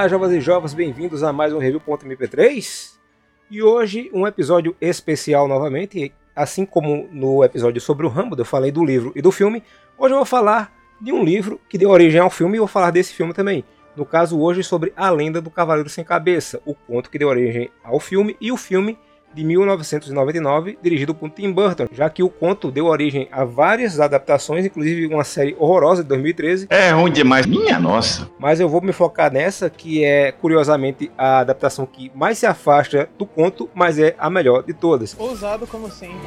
Olá, jovens e jovens, bem-vindos a mais um Review.mp3 e hoje um episódio especial novamente, assim como no episódio sobre o Rambo, eu falei do livro e do filme, hoje eu vou falar de um livro que deu origem ao filme e vou falar desse filme também. No caso hoje sobre A Lenda do Cavaleiro Sem Cabeça, o conto que deu origem ao filme e o filme de 1999, dirigido por Tim Burton, já que o conto deu origem a várias adaptações, inclusive uma série horrorosa de 2013. É ruim demais, minha nossa. Mas eu vou me focar nessa, que é curiosamente a adaptação que mais se afasta do conto, mas é a melhor de todas. Ousado como sempre.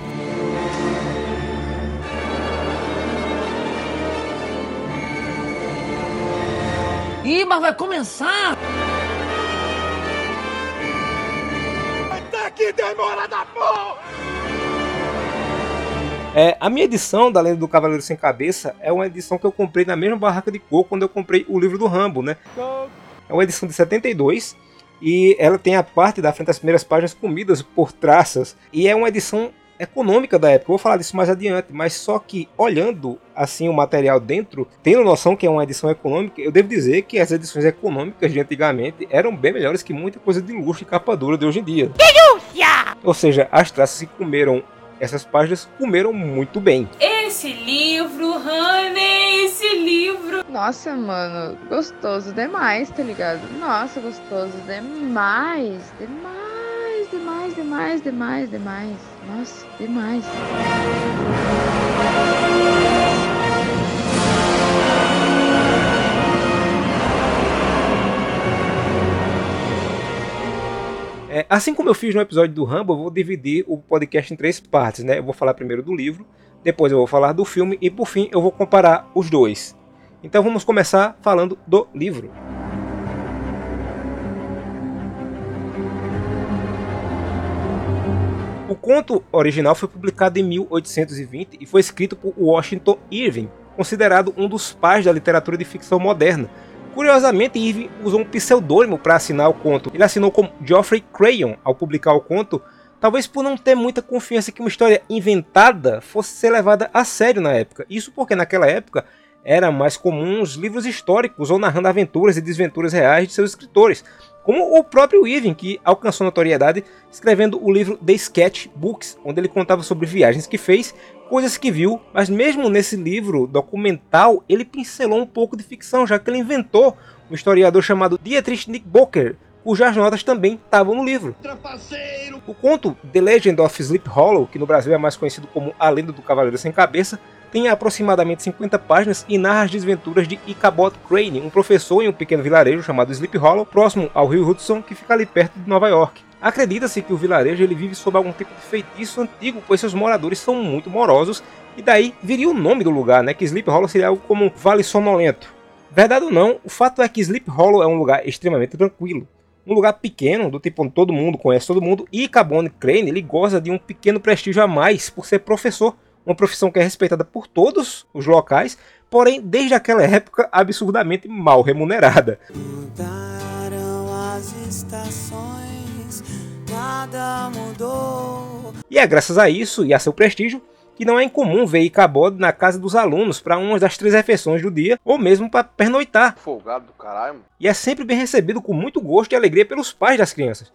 Ih, mas vai começar! Que demora da porra! É, a minha edição da Lenda do Cavaleiro Sem Cabeça é uma edição que eu comprei na mesma barraca de coco quando eu comprei o livro do Rambo, né? É uma edição de 72 e ela tem a parte da frente das primeiras páginas comidas por traças e é uma edição econômica da época. Eu vou falar disso mais adiante, mas só que olhando assim o material dentro, tendo noção que é uma edição econômica, eu devo dizer que as edições econômicas de antigamente eram bem melhores que muita coisa de luxo e capa dura de hoje em dia. Denúncia! Ou seja, as traças que comeram essas páginas comeram muito bem. Esse livro, Honey, esse livro. Nossa, mano, gostoso demais, tá ligado? Nossa, gostoso demais, demais, demais, demais, demais, demais. Nossa, demais. É, assim como eu fiz no episódio do Rambo, eu vou dividir o podcast em três partes, né? Eu vou falar primeiro do livro, depois eu vou falar do filme e por fim eu vou comparar os dois. Então vamos começar falando do livro. O conto original foi publicado em 1820 e foi escrito por Washington Irving, considerado um dos pais da literatura de ficção moderna. Curiosamente, Irving usou um pseudônimo para assinar o conto. Ele assinou como Geoffrey Crayon ao publicar o conto, talvez por não ter muita confiança que uma história inventada fosse ser levada a sério na época. Isso porque naquela época era mais comum os livros históricos ou narrando aventuras e desventuras reais de seus escritores, como o próprio Irving, que alcançou notoriedade escrevendo o livro The Sketch Books, onde ele contava sobre viagens que fez, coisas que viu, mas mesmo nesse livro documental, ele pincelou um pouco de ficção, já que ele inventou um historiador chamado Dietrich Knickerbocker, cujas notas também estavam no livro. O conto The Legend of Sleep Hollow, que no Brasil é mais conhecido como A Lenda do Cavaleiro Sem Cabeça, tem aproximadamente 50 páginas e narra as desventuras de Ichabod Crane, um professor em um pequeno vilarejo chamado Sleep Hollow, próximo ao rio Hudson, que fica ali perto de Nova York. Acredita-se que o vilarejo ele vive sob algum tipo de feitiço antigo, pois seus moradores são muito morosos, e daí viria o nome do lugar, né, que Sleep Hollow seria algo como Vale Sonolento. Verdade ou não, o fato é que Sleep Hollow é um lugar extremamente tranquilo. Um lugar pequeno, do tipo onde todo mundo conhece todo mundo, e Ichabod Crane ele goza de um pequeno prestígio a mais por ser professor, uma profissão que é respeitada por todos os locais, porém, desde aquela época, absurdamente mal remunerada. Mudaram as estações, nada mudou. E é graças a isso e a seu prestígio que não é incomum ver Icabod na casa dos alunos para uma das três refeições do dia ou mesmo para pernoitar. Folgado do caralho. E é sempre bem recebido com muito gosto e alegria pelos pais das crianças.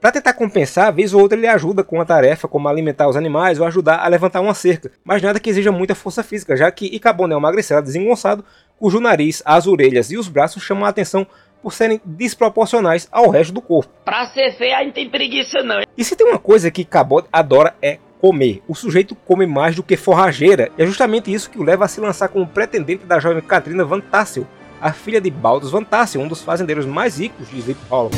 Para tentar compensar, vez ou outra ele ajuda com uma tarefa como alimentar os animais ou ajudar a levantar uma cerca, mas nada que exija muita força física, já que Icabod é um magricela desengonçado, cujo nariz, as orelhas e os braços chamam a atenção por serem desproporcionais ao resto do corpo. Pra ser feia, a gente tem preguiça não. E se tem uma coisa que Cabot adora é comer. O sujeito come mais do que forrageira, e é justamente isso que o leva a se lançar como pretendente da jovem Katrina Van Tassel, a filha de Baldus Van Tassel, um dos fazendeiros mais ricos de Sleep Hollow.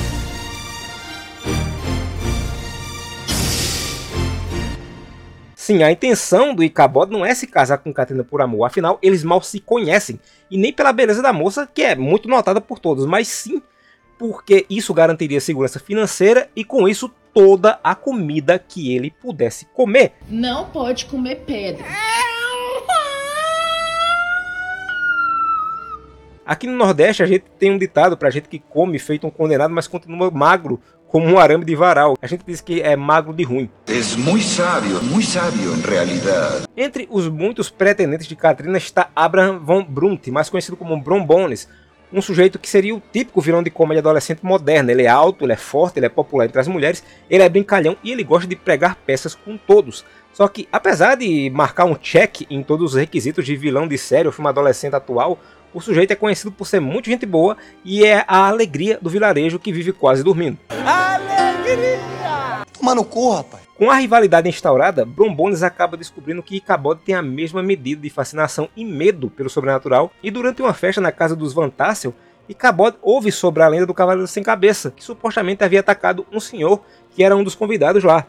Sim, a intenção do Icabod não é se casar com Katrina por amor, afinal eles mal se conhecem, e nem pela beleza da moça, que é muito notada por todos, mas sim porque isso garantiria segurança financeira e com isso toda a comida que ele pudesse comer. Não pode comer pedra. Aqui no Nordeste a gente tem um ditado pra gente que come feito um condenado, mas continua magro como um arame de varal. A gente diz que é magro de ruim. Es muy sabio, muy sabio en realidad. Entre os muitos pretendentes de Katrina está Abraham von Brunt, mais conhecido como Bron Bones, um sujeito que seria o típico vilão de comédia adolescente moderna. Ele é alto, ele é forte, ele é popular entre as mulheres, ele é brincalhão e ele gosta de pregar peças com todos. Só que, apesar de marcar um check em todos os requisitos de vilão de série ou filme adolescente atual, o sujeito é conhecido por ser muito gente boa e é a alegria do vilarejo que vive quase dormindo. No cu, rapaz. Com a rivalidade instaurada, Brombones acaba descobrindo que Ichabod tem a mesma medida de fascinação e medo pelo sobrenatural, e durante uma festa na casa dos Van Tassel, Ichabod ouve sobre a lenda do Cavaleiro Sem Cabeça, que supostamente havia atacado um senhor que era um dos convidados lá.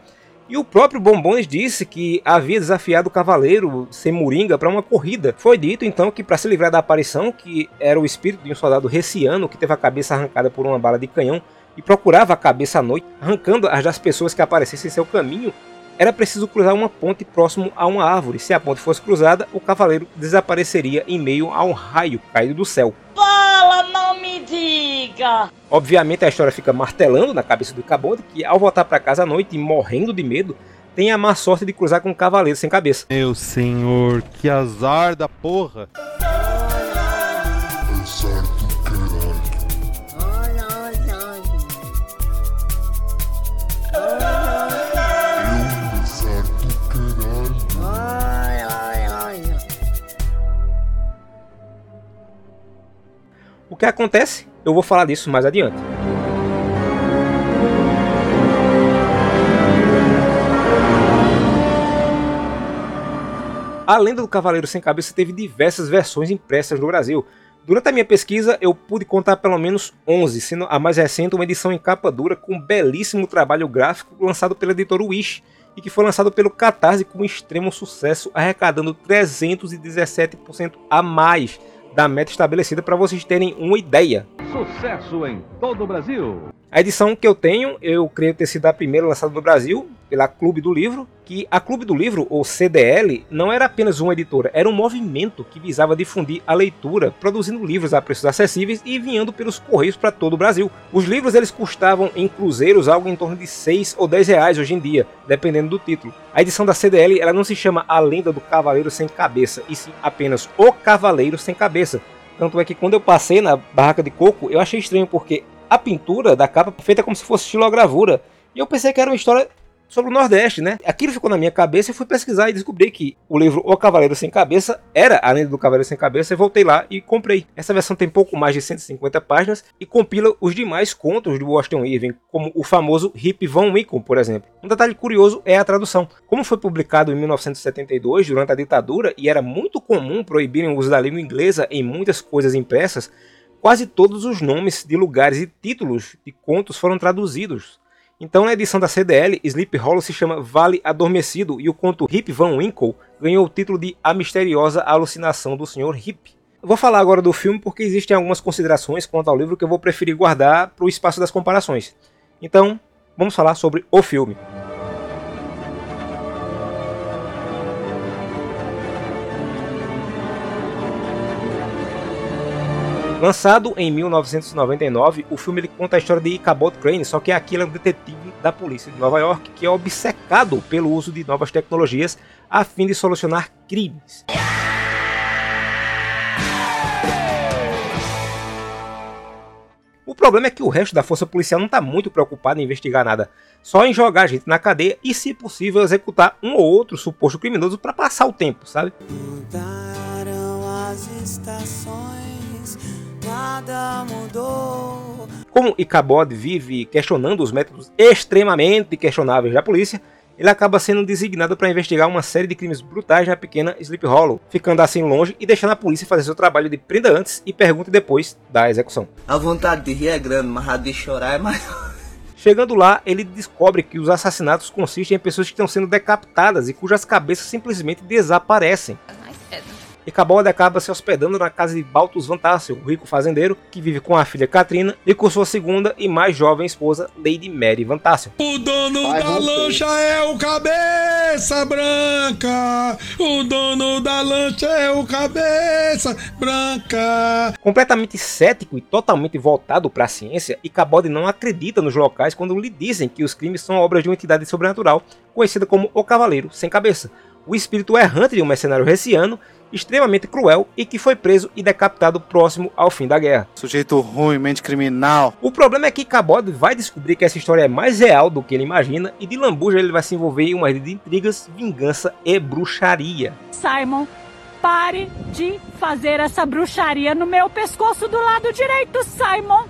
E o próprio Bombones disse que havia desafiado o Cavaleiro Sem Moringa para uma corrida. Foi dito então que para se livrar da aparição, que era o espírito de um soldado reciano que teve a cabeça arrancada por uma bala de canhão, e procurava a cabeça à noite, arrancando as das pessoas que aparecessem em seu caminho, era preciso cruzar uma ponte próximo a uma árvore. Se a ponte fosse cruzada, o cavaleiro desapareceria em meio a um raio caído do céu. Fala, não me diga! Obviamente a história fica martelando na cabeça do Cabode, que ao voltar para casa à noite e morrendo de medo, tem a má sorte de cruzar com um cavaleiro sem cabeça. Meu senhor, que azar da porra! O que acontece? Eu vou falar disso mais adiante. A lenda do Cavaleiro Sem Cabeça teve diversas versões impressas no Brasil. Durante a minha pesquisa, eu pude contar pelo menos 11, sendo a mais recente uma edição em capa dura com um belíssimo trabalho gráfico lançado pela editora Wish e que foi lançado pelo Catarse com extremo sucesso, arrecadando 317% a mais da meta estabelecida para vocês terem uma ideia. Sucesso em todo o Brasil. A edição que eu tenho, eu creio ter sido a primeira lançada no Brasil, pela Clube do Livro, que a Clube do Livro, ou CDL, não era apenas uma editora, era um movimento que visava difundir a leitura, produzindo livros a preços acessíveis e enviando pelos correios para todo o Brasil. Os livros eles custavam em cruzeiros algo em torno de 6 ou 10 reais hoje em dia, dependendo do título. A edição da CDL ela não se chama A Lenda do Cavaleiro Sem Cabeça, e sim apenas O Cavaleiro Sem Cabeça. Tanto é que quando eu passei na barraca de coco, eu achei estranho porque a pintura da capa feita como se fosse estilogravura. E eu pensei que era uma história sobre o Nordeste, né? Aquilo ficou na minha cabeça e fui pesquisar e descobri que o livro O Cavaleiro Sem Cabeça era a lenda do Cavaleiro Sem Cabeça e voltei lá e comprei. Essa versão tem pouco mais de 150 páginas e compila os demais contos de Washington Irving, como o famoso Rip Van Winkle, por exemplo. Um detalhe curioso é a tradução. Como foi publicado em 1972, durante a ditadura, e era muito comum proibirem o uso da língua inglesa em muitas coisas impressas, quase todos os nomes de lugares e títulos de contos foram traduzidos. Então, na edição da CDL, Sleep Hollow se chama Vale Adormecido e o conto Rip Van Winkle ganhou o título de A Misteriosa Alucinação do Sr. Eu vou falar agora do filme porque existem algumas considerações quanto ao livro que eu vou preferir guardar para o espaço das comparações. Então, vamos falar sobre o filme. Lançado em 1999, o filme ele conta a história de Ichabod Crane, só que aqui ele é um detetive da polícia de Nova York que é obcecado pelo uso de novas tecnologias a fim de solucionar crimes. O problema é que o resto da força policial não está muito preocupado em investigar nada, só em jogar a gente na cadeia e, se possível, executar um ou outro suposto criminoso para passar o tempo, sabe? Mudaram as estações, nada mudou. Como Ichabod vive questionando os métodos extremamente questionáveis da polícia, ele acaba sendo designado para investigar uma série de crimes brutais na pequena Sleep Hollow, ficando assim longe e deixando a polícia fazer seu trabalho de prenda antes e pergunte depois da execução. A vontade de rir é grande, mas a de chorar é maior. Chegando lá, ele descobre que os assassinatos consistem em pessoas que estão sendo decapitadas e cujas cabeças simplesmente desaparecem. E Cabode acaba se hospedando na casa de Baltus Van Tassel, o rico fazendeiro, que vive com a filha Katrina e com sua segunda e mais jovem esposa, Lady Mary Van Tassel. O dono Vai, da lancha é o cabeça branca. O dono da lancha é o cabeça branca. Completamente cético e totalmente voltado para a ciência, Ichabod não acredita nos locais quando lhe dizem que os crimes são obras de uma entidade sobrenatural, conhecida como o Cavaleiro Sem Cabeça, o espírito errante de um mercenário reciano extremamente cruel e que foi preso e decapitado próximo ao fim da guerra. Sujeito ruim, mente criminal. O problema é que Cabot vai descobrir que essa história é mais real do que ele imagina e de lambuja ele vai se envolver em uma rede de intrigas, vingança e bruxaria. Simon, pare de fazer essa bruxaria no meu pescoço do lado direito, Simon.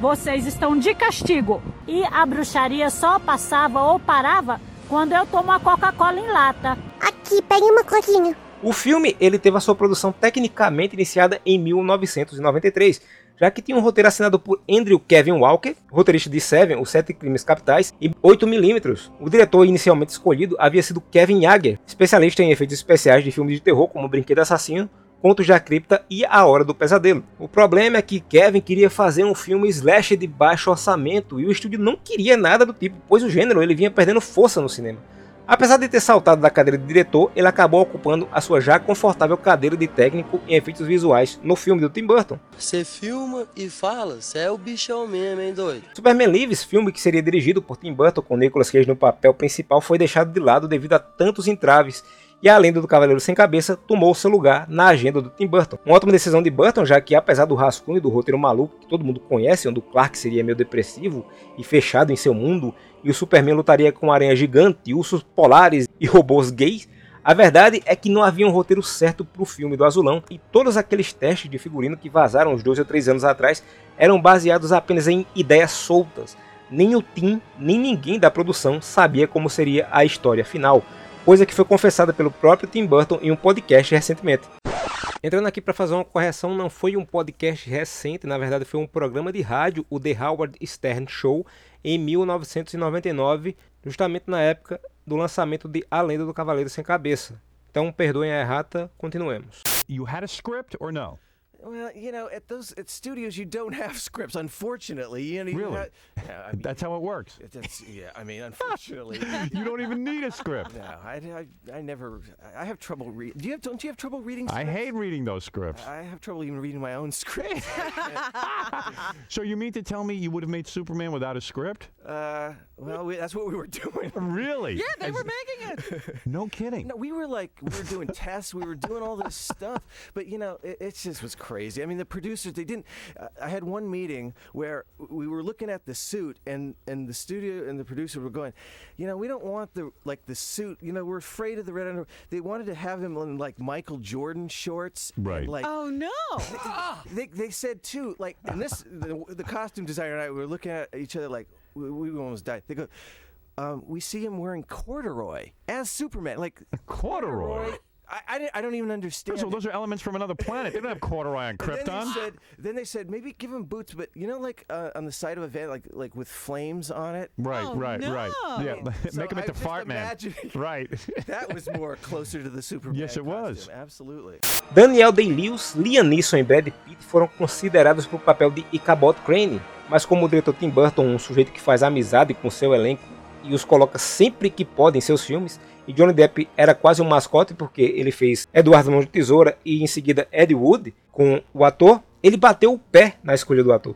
Vocês estão de castigo. E a bruxaria só passava ou parava quando eu tomo a Coca-Cola em lata. Aqui, pegue uma coquinha. O filme ele teve a sua produção tecnicamente iniciada em 1993, já que tinha um roteiro assinado por Andrew Kevin Walker, roteirista de Seven, Os Sete Crimes Capitais, e 8mm. O diretor inicialmente escolhido havia sido Kevin Yager, especialista em efeitos especiais de filmes de terror como Brinquedo Assassino, Contos da Cripta e A Hora do Pesadelo. O problema é que Kevin queria fazer um filme slash de baixo orçamento e o estúdio não queria nada do tipo, pois o gênero ele vinha perdendo força no cinema. Apesar de ter saltado da cadeira de diretor, ele acabou ocupando a sua já confortável cadeira de técnico em efeitos visuais no filme do Tim Burton. Você filma e fala, você é o bichão mesmo, hein, doido? Superman Lives, filme que seria dirigido por Tim Burton com Nicolas Cage no papel principal, foi deixado de lado devido a tantos entraves e a lenda do Cavaleiro Sem Cabeça tomou seu lugar na agenda do Tim Burton. Uma ótima decisão de Burton, já que apesar do rascunho do roteiro maluco que todo mundo conhece, onde o Clark seria meio depressivo e fechado em seu mundo, e o Superman lutaria com aranha gigante, ursos polares e robôs gays, a verdade é que não havia um roteiro certo para o filme do Azulão e todos aqueles testes de figurino que vazaram uns dois ou três anos atrás eram baseados apenas em ideias soltas. Nem o Tim, nem ninguém da produção sabia como seria a história final coisa que foi confessada pelo próprio Tim Burton em um podcast recentemente. Entrando aqui para fazer uma correção, não foi um podcast recente, na verdade foi um programa de rádio, o The Howard Stern Show, em 1999, justamente na época do lançamento de A Lenda do Cavaleiro Sem Cabeça. Então, perdoem a errata, continuemos. You had a script or no? Well, you know, at those at studios, you don't have scripts, unfortunately. You know, you Really? ha- yeah, I mean, That's how it works. That's, yeah, I mean, unfortunately, You don't even need a script. No, I, I, I never. I have trouble reading. Do you have? Don't you have trouble reading? I hate reading those scripts. I have trouble even reading my own script. So you mean to tell me you would have made Superman without a script? uh, well, we, that's what we were doing. Really? Yeah, they were making it. No kidding. No, we were like, we were doing tests, we were doing all this stuff, but you know, it, it just was crazy. I mean, the producers, they didn't. I had one meeting where we were looking at the suit, and and the studio and the producer were going, you know, we don't want the like the suit. You know, we're afraid of the red under. They wanted to have him in like Michael Jordan shorts, and, Right. Like, Oh no! they, they said too, like, and this, the, the costume designer and I we were looking at each other like, we, we almost died. They go, um, we see him wearing corduroy as Superman, like Corduroy? I, I, don't even understand. First of all, those are elements from another planet. They don't have corduroy on And then they Krypton. said, then they said maybe give him boots, but you know, like uh, on the side of a van, like like with flames on it. Right, right, right. Yeah, So make him into Fart Man. Right. that was more closer to the Superman. Yes, it was. costume, Absolutely. Daniel Day-Lewis, Liam Neeson e Brad Pitt foram considerados para o papel de Ichabod Crane, mas como o diretor Tim Burton, um sujeito que faz amizade com seu elenco e os coloca sempre que pode em seus filmes, e Johnny Depp era quase um mascote porque ele fez Eduardo Mão de Tesoura e em seguida Ed Wood com o ator, ele bateu o pé na escolha do ator.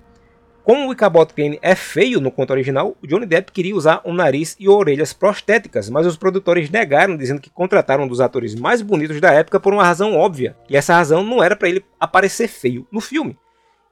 Como o Ichabod Crane é feio no conto original, Johnny Depp queria usar um nariz e orelhas prostéticas, mas os produtores negaram, dizendo que contrataram um dos atores mais bonitos da época por uma razão óbvia, e essa razão não era para ele aparecer feio no filme.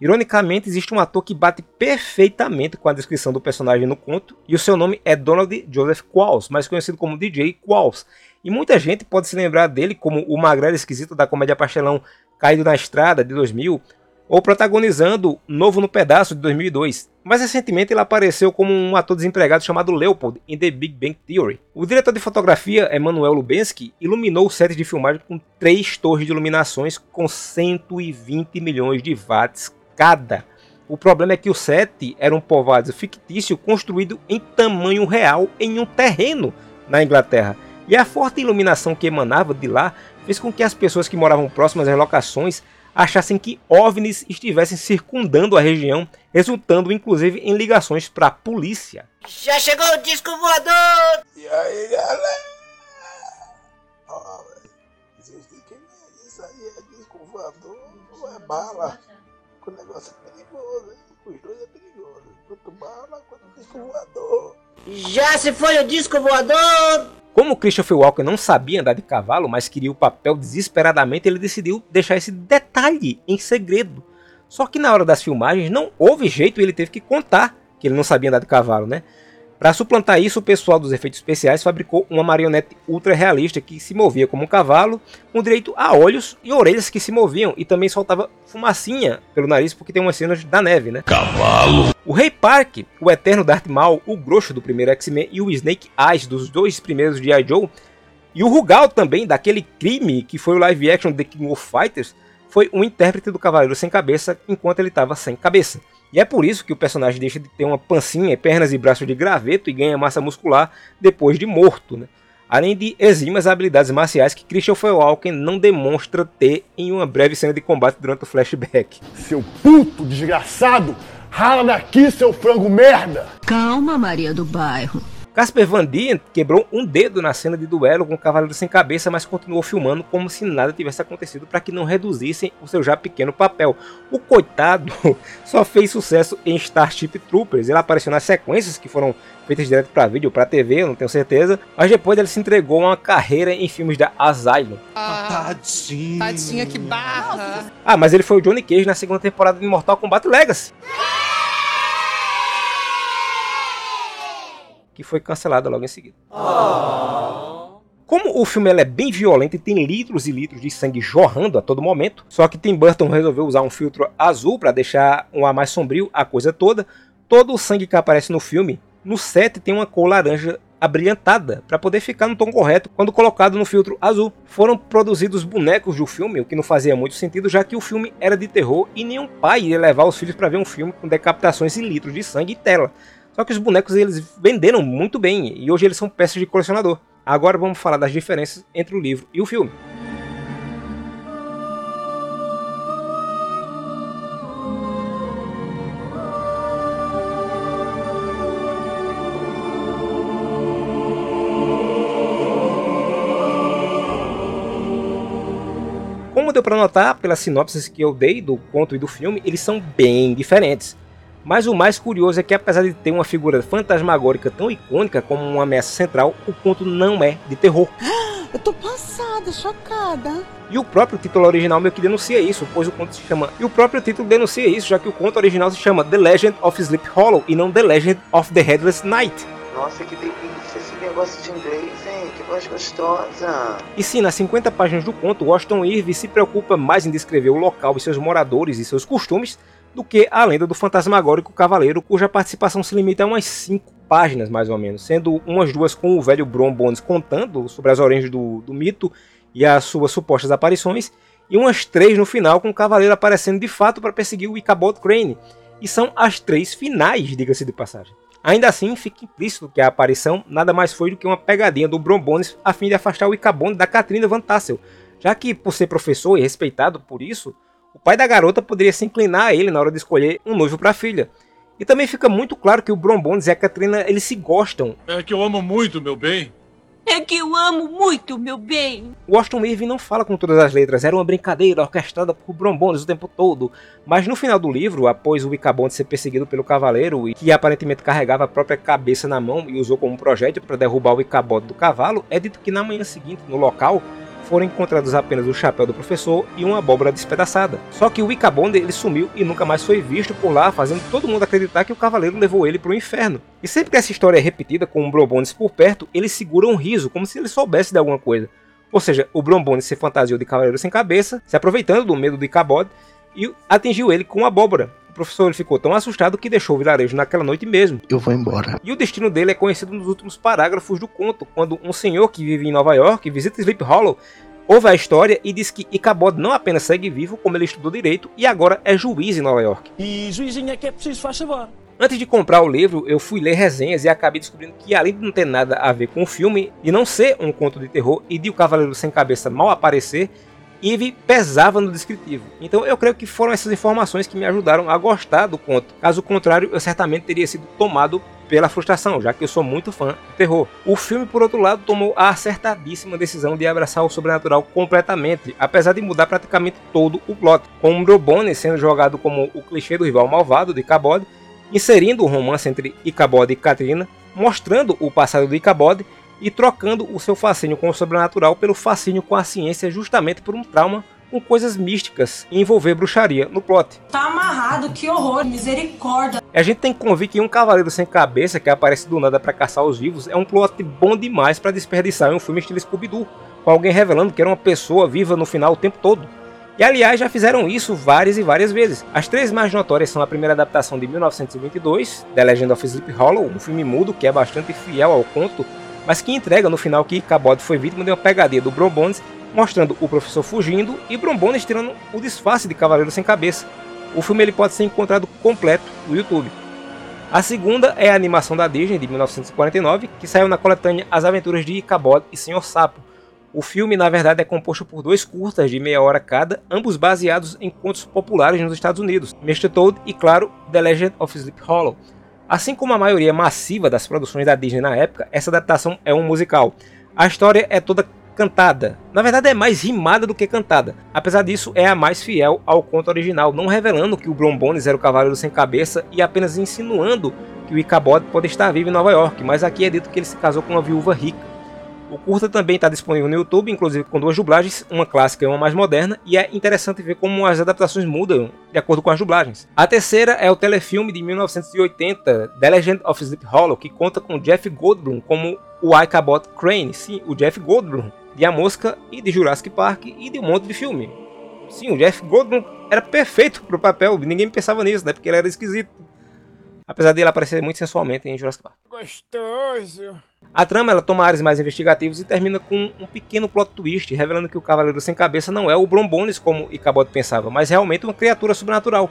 Ironicamente, existe um ator que bate perfeitamente com a descrição do personagem no conto, e o seu nome é Donald Joseph Qualls, mais conhecido como DJ Qualls. E muita gente pode se lembrar dele como o magrelo esquisito da comédia pastelão Caído na Estrada, de 2000, ou protagonizando Novo no Pedaço, de 2002. Mais recentemente ele apareceu como um ator desempregado chamado Leopold em The Big Bang Theory. O diretor de fotografia, Emanuel Lubensky, iluminou o set de filmagem com três torres de iluminações com 120 milhões de watts cada. O problema é que o set era um povoado fictício construído em tamanho real em um terreno na Inglaterra. E a forte iluminação que emanava de lá fez com que as pessoas que moravam próximas às locações achassem que OVNIs estivessem circundando a região, resultando inclusive em ligações para a polícia. Já chegou o disco voador! E aí, galera? Ó, velho. Vocês têm que ver. Isso aí é disco voador, não é bala. O negócio é perigoso, hein? Os dois é perigoso. Tanto bala quanto disco voador. Já se foi o disco voador! Como Christopher Walken não sabia andar de cavalo, mas queria o papel desesperadamente, ele decidiu deixar esse detalhe em segredo. Só que na hora das filmagens não houve jeito e ele teve que contar que ele não sabia andar de cavalo, né? Para suplantar isso, o pessoal dos efeitos especiais fabricou uma marionete ultra realista que se movia como um cavalo, com direito a olhos e orelhas que se moviam e também soltava fumacinha pelo nariz porque tem umas cenas da neve, né? Cavalo. O Rei Park, o eterno Darth Maul, o Grosso do primeiro X-Men e o Snake Eyes dos dois primeiros de I. Joe, e o Rugal também daquele crime que foi o live action The King of Fighters, foi um intérprete do Cavaleiro Sem Cabeça enquanto ele estava sem cabeça. E é por isso que o personagem deixa de ter uma pancinha, pernas e braços de graveto e ganha massa muscular depois de morto, né? além de exímias habilidades marciais que Christopher Walken não demonstra ter em uma breve cena de combate durante o flashback. Seu puto desgraçado! Rala daqui, seu frango merda! Calma, Maria do Bairro. Casper Van Dien quebrou um dedo na cena de duelo com o Cavaleiro Sem Cabeça, mas continuou filmando como se nada tivesse acontecido para que não reduzissem o seu já pequeno papel. O coitado só fez sucesso em Starship Troopers. Ele apareceu nas sequências que foram feitas direto para vídeo, para TV, não tenho certeza. Mas depois ele se entregou a uma carreira em filmes da Asylum. Ah, tadinho. Tadinha, que barra. Ah, mas ele foi o Johnny Cage na segunda temporada de Mortal Kombat Legacy. Que foi cancelada logo em seguida. Como o filme é bem violento e tem litros e litros de sangue jorrando a todo momento, só que Tim Burton resolveu usar um filtro azul para deixar um ar mais sombrio a coisa toda, todo o sangue que aparece no filme, no set tem uma cor laranja abrilhantada para poder ficar no tom correto quando colocado no filtro azul. Foram produzidos bonecos do filme, o que não fazia muito sentido, já que o filme era de terror e nenhum pai ia levar os filhos para ver um filme com decapitações e litros de sangue e tela. Só que os bonecos eles venderam muito bem e hoje eles são peças de colecionador. Agora vamos falar das diferenças entre o livro e o filme. Como deu para notar pelas sinopses que eu dei do conto e do filme, eles são bem diferentes. Mas o mais curioso é que, apesar de ter uma figura fantasmagórica tão icônica como uma ameaça central, o conto não é de terror. Eu tô passada, chocada. E o próprio título original meio que denuncia isso, pois o conto se chama. E o próprio título denuncia isso, já que o conto original se chama The Legend of Sleep Hollow e não The Legend of the Headless Knight. Nossa, que delícia esse negócio de inglês, hein? Que voz gostosa. E sim, nas 50 páginas do conto, Washington Irving se preocupa mais em descrever o local e seus moradores e seus costumes do que a lenda do fantasmagórico cavaleiro, cuja participação se limita a umas 5 páginas, mais ou menos, sendo umas duas com o velho Bron Bones contando sobre as origens do, do mito e as suas supostas aparições, e umas três no final com o cavaleiro aparecendo de fato para perseguir o Ichabod Crane. E são as três finais, diga-se de passagem. Ainda assim, fica implícito que a aparição nada mais foi do que uma pegadinha do Bron Bones a fim de afastar o Ichabod da Katrina Van Tassel, já que, por ser professor e respeitado por isso, o pai da garota poderia se inclinar a ele na hora de escolher um noivo para a filha. E também fica muito claro que o Brombones e a Katrina eles se gostam. É que eu amo muito, meu bem. É que eu amo muito, meu bem. O Washington Irving não fala com todas as letras, era uma brincadeira orquestrada por Brombones o tempo todo. Mas no final do livro, após o Icabond ser perseguido pelo cavaleiro e que aparentemente carregava a própria cabeça na mão e usou como projétil para derrubar o Icabod do cavalo, é dito que na manhã seguinte, no local, foram encontrados apenas o chapéu do professor e uma abóbora despedaçada. Só que o Icabonde ele sumiu e nunca mais foi visto por lá, fazendo todo mundo acreditar que o cavaleiro levou ele para o inferno. E sempre que essa história é repetida com o Brombones por perto, ele segura um riso, como se ele soubesse de alguma coisa. Ou seja, o Brombones se fantasiou de cavaleiro sem cabeça, se aproveitando do medo do Icabod, e atingiu ele com uma abóbora. O professor ele ficou tão assustado que deixou o vilarejo naquela noite mesmo. Eu vou embora. E o destino dele é conhecido nos últimos parágrafos do conto, quando um senhor que vive em Nova York visita Sleep Hollow ouve a história e diz que Icabod não apenas segue vivo, como ele estudou direito e agora é juiz em Nova York. E juizinho é que é preciso, faz favor. Antes de comprar o livro, eu fui ler resenhas e acabei descobrindo que, além de não ter nada a ver com o filme, e não ser um conto de terror e de o Cavaleiro Sem Cabeça mal aparecer, Eve pesava no descritivo. Então eu creio que foram essas informações que me ajudaram a gostar do conto. Caso contrário, eu certamente teria sido tomado pela frustração, já que eu sou muito fã de terror. O filme, por outro lado, tomou a acertadíssima decisão de abraçar o sobrenatural completamente, apesar de mudar praticamente todo o plot, com Brobone sendo jogado como o clichê do rival malvado de Icabod, inserindo o romance entre Icabod e Katrina, mostrando o passado de Icabod e trocando o seu fascínio com o sobrenatural pelo fascínio com a ciência justamente por um trauma com coisas místicas e envolver bruxaria no plot. Tá amarrado, que horror, misericórdia. A gente tem que convir que um cavaleiro sem cabeça que aparece do nada para caçar os vivos é um plot bom demais para desperdiçar em um filme estilo Scooby-Doo, com alguém revelando que era uma pessoa viva no final o tempo todo. E aliás, já fizeram isso várias e várias vezes. As três mais notórias são a primeira adaptação de 1922, The Legend of Sleep Hollow, um filme mudo que é bastante fiel ao conto, mas que entrega no final que Cabot foi vítima de uma pegadinha do Bron Bones mostrando o professor fugindo e Brombones tirando o disfarce de Cavaleiro Sem Cabeça. O filme ele pode ser encontrado completo no YouTube. A segunda é a animação da Disney de 1949, que saiu na coletânea As Aventuras de Icabod e Senhor Sapo. O filme, na verdade, é composto por dois curtas de meia hora cada, ambos baseados em contos populares nos Estados Unidos, Mr. Toad e, claro, The Legend of Sleep Hollow. Assim como a maioria massiva das produções da Disney na época, essa adaptação é um musical. A história é toda cantada. Na verdade é mais rimada do que cantada. Apesar disso, é a mais fiel ao conto original, não revelando que o Brombones era o cavaleiro sem cabeça e apenas insinuando que o Icabod pode estar vivo em Nova York, mas aqui é dito que ele se casou com uma viúva rica. O curta também está disponível no YouTube, inclusive com duas dublagens, uma clássica e uma mais moderna, e é interessante ver como as adaptações mudam de acordo com as dublagens. A terceira é o telefilme de 1980, The Legend of Sleep Hollow, que conta com Jeff Goldblum como o Icabod Crane, sim, o Jeff Goldblum, de A Mosca e de Jurassic Park e de um monte de filme. Sim, o Jeff Goldblum era perfeito pro papel, ninguém pensava nisso, né? Porque ele era esquisito. Apesar dele aparecer muito sensualmente em Jurassic Park. Gostoso. A trama ela toma áreas mais investigativos e termina com um pequeno plot twist, revelando que o Cavaleiro Sem Cabeça não é o Brombones como Icabod pensava, mas realmente uma criatura sobrenatural.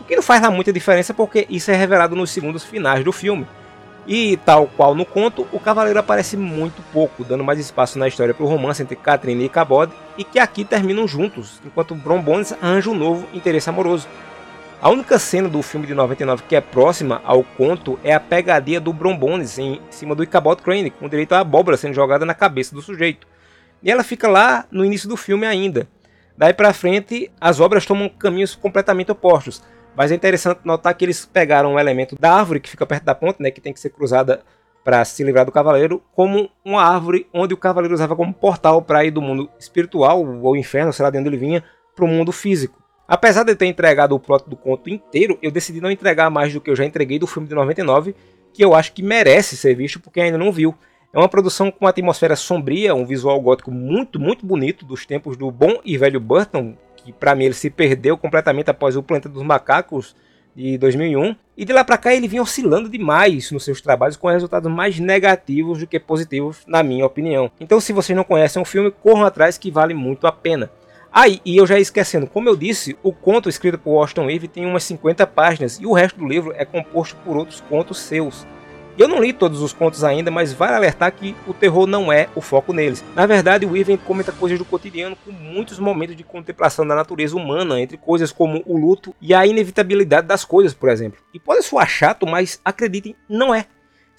O que não faz lá muita diferença porque isso é revelado nos segundos finais do filme. E tal qual no conto, o Cavaleiro aparece muito pouco, dando mais espaço na história para o romance entre Catherine e Cabod, e que aqui terminam juntos, enquanto Brombones arranja um novo interesse amoroso. A única cena do filme de 99 que é próxima ao conto é a pegadinha do Brombones em cima do Icabod Crane, com direito à abóbora sendo jogada na cabeça do sujeito. E ela fica lá no início do filme ainda. Daí para frente, as obras tomam caminhos completamente opostos. Mas é interessante notar que eles pegaram um elemento da árvore que fica perto da ponte, né, que tem que ser cruzada para se livrar do cavaleiro, como uma árvore onde o cavaleiro usava como portal para ir do mundo espiritual ou inferno, sei lá de onde ele vinha, para o mundo físico. Apesar de eu ter entregado o plot do conto inteiro, eu decidi não entregar mais do que eu já entreguei do filme de 99, que eu acho que merece ser visto porque ainda não viu. É uma produção com uma atmosfera sombria, um visual gótico muito, muito bonito dos tempos do bom e velho Burton, que para mim ele se perdeu completamente após o Planeta dos Macacos de 2001. E de lá para cá ele vinha oscilando demais nos seus trabalhos com resultados mais negativos do que positivos, na minha opinião. Então, se vocês não conhecem o filme, corram atrás que vale muito a pena. Ah, e eu já ia esquecendo, como eu disse, o conto escrito por Washington Irving tem umas 50 páginas e o resto do livro é composto por outros contos seus. Eu não li todos os contos ainda, mas vale alertar que o terror não é o foco neles. Na verdade, o Irving comenta coisas do cotidiano com muitos momentos de contemplação da natureza humana, entre coisas como o luto e a inevitabilidade das coisas, por exemplo. E pode soar chato, mas acreditem, não é.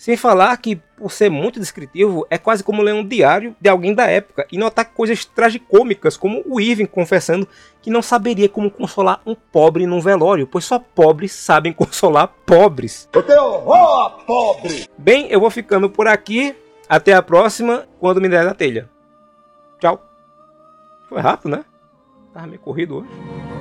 Sem falar que, por ser muito descritivo, é quase como ler um diário de alguém da época e notar coisas tragicômicas, como o Irving confessando que não saberia como consolar um pobre num velório, pois só pobres sabem consolar pobres. Eu tenho horror pobre! Bem, eu vou ficando por aqui. Até a próxima, quando me der na telha. Tchau. Foi rápido, né? Tava meio corrido hoje.